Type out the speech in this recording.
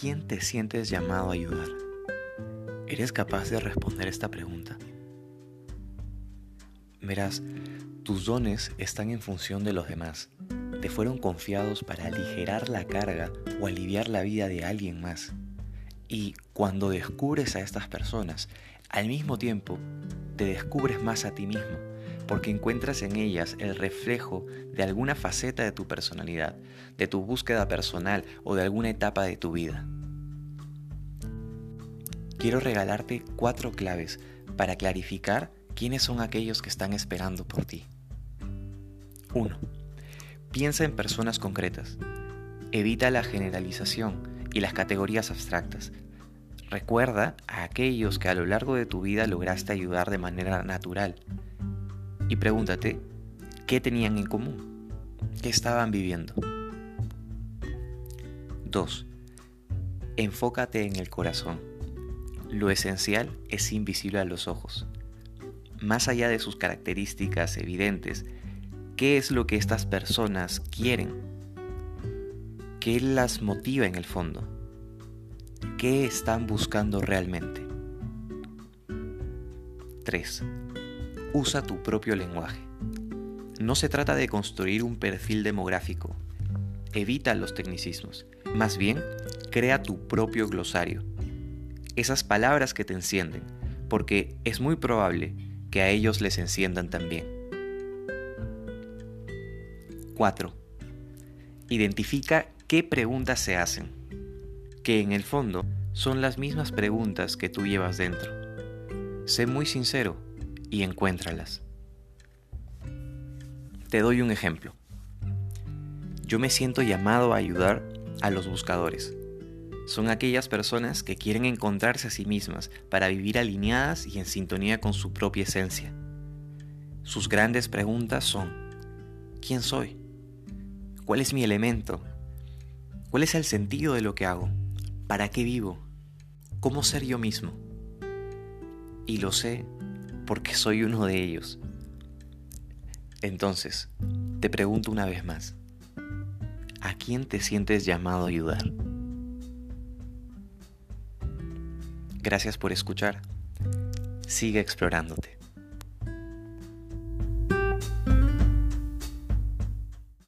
quién te sientes llamado a ayudar? ¿Eres capaz de responder esta pregunta? Verás, tus dones están en función de los demás. Te fueron confiados para aligerar la carga o aliviar la vida de alguien más. Y cuando descubres a estas personas, al mismo tiempo te descubres más a ti mismo, porque encuentras en ellas el reflejo de alguna faceta de tu personalidad, de tu búsqueda personal o de alguna etapa de tu vida. Quiero regalarte cuatro claves para clarificar quiénes son aquellos que están esperando por ti. 1. Piensa en personas concretas. Evita la generalización y las categorías abstractas. Recuerda a aquellos que a lo largo de tu vida lograste ayudar de manera natural. Y pregúntate, ¿qué tenían en común? ¿Qué estaban viviendo? 2. Enfócate en el corazón. Lo esencial es invisible a los ojos. Más allá de sus características evidentes, ¿qué es lo que estas personas quieren? ¿Qué las motiva en el fondo? ¿Qué están buscando realmente? 3. Usa tu propio lenguaje. No se trata de construir un perfil demográfico. Evita los tecnicismos. Más bien, crea tu propio glosario esas palabras que te encienden, porque es muy probable que a ellos les enciendan también. 4. Identifica qué preguntas se hacen, que en el fondo son las mismas preguntas que tú llevas dentro. Sé muy sincero y encuéntralas. Te doy un ejemplo. Yo me siento llamado a ayudar a los buscadores son aquellas personas que quieren encontrarse a sí mismas para vivir alineadas y en sintonía con su propia esencia. Sus grandes preguntas son, ¿quién soy? ¿Cuál es mi elemento? ¿Cuál es el sentido de lo que hago? ¿Para qué vivo? ¿Cómo ser yo mismo? Y lo sé porque soy uno de ellos. Entonces, te pregunto una vez más, ¿a quién te sientes llamado a ayudar? Gracias por escuchar. Sigue explorándote.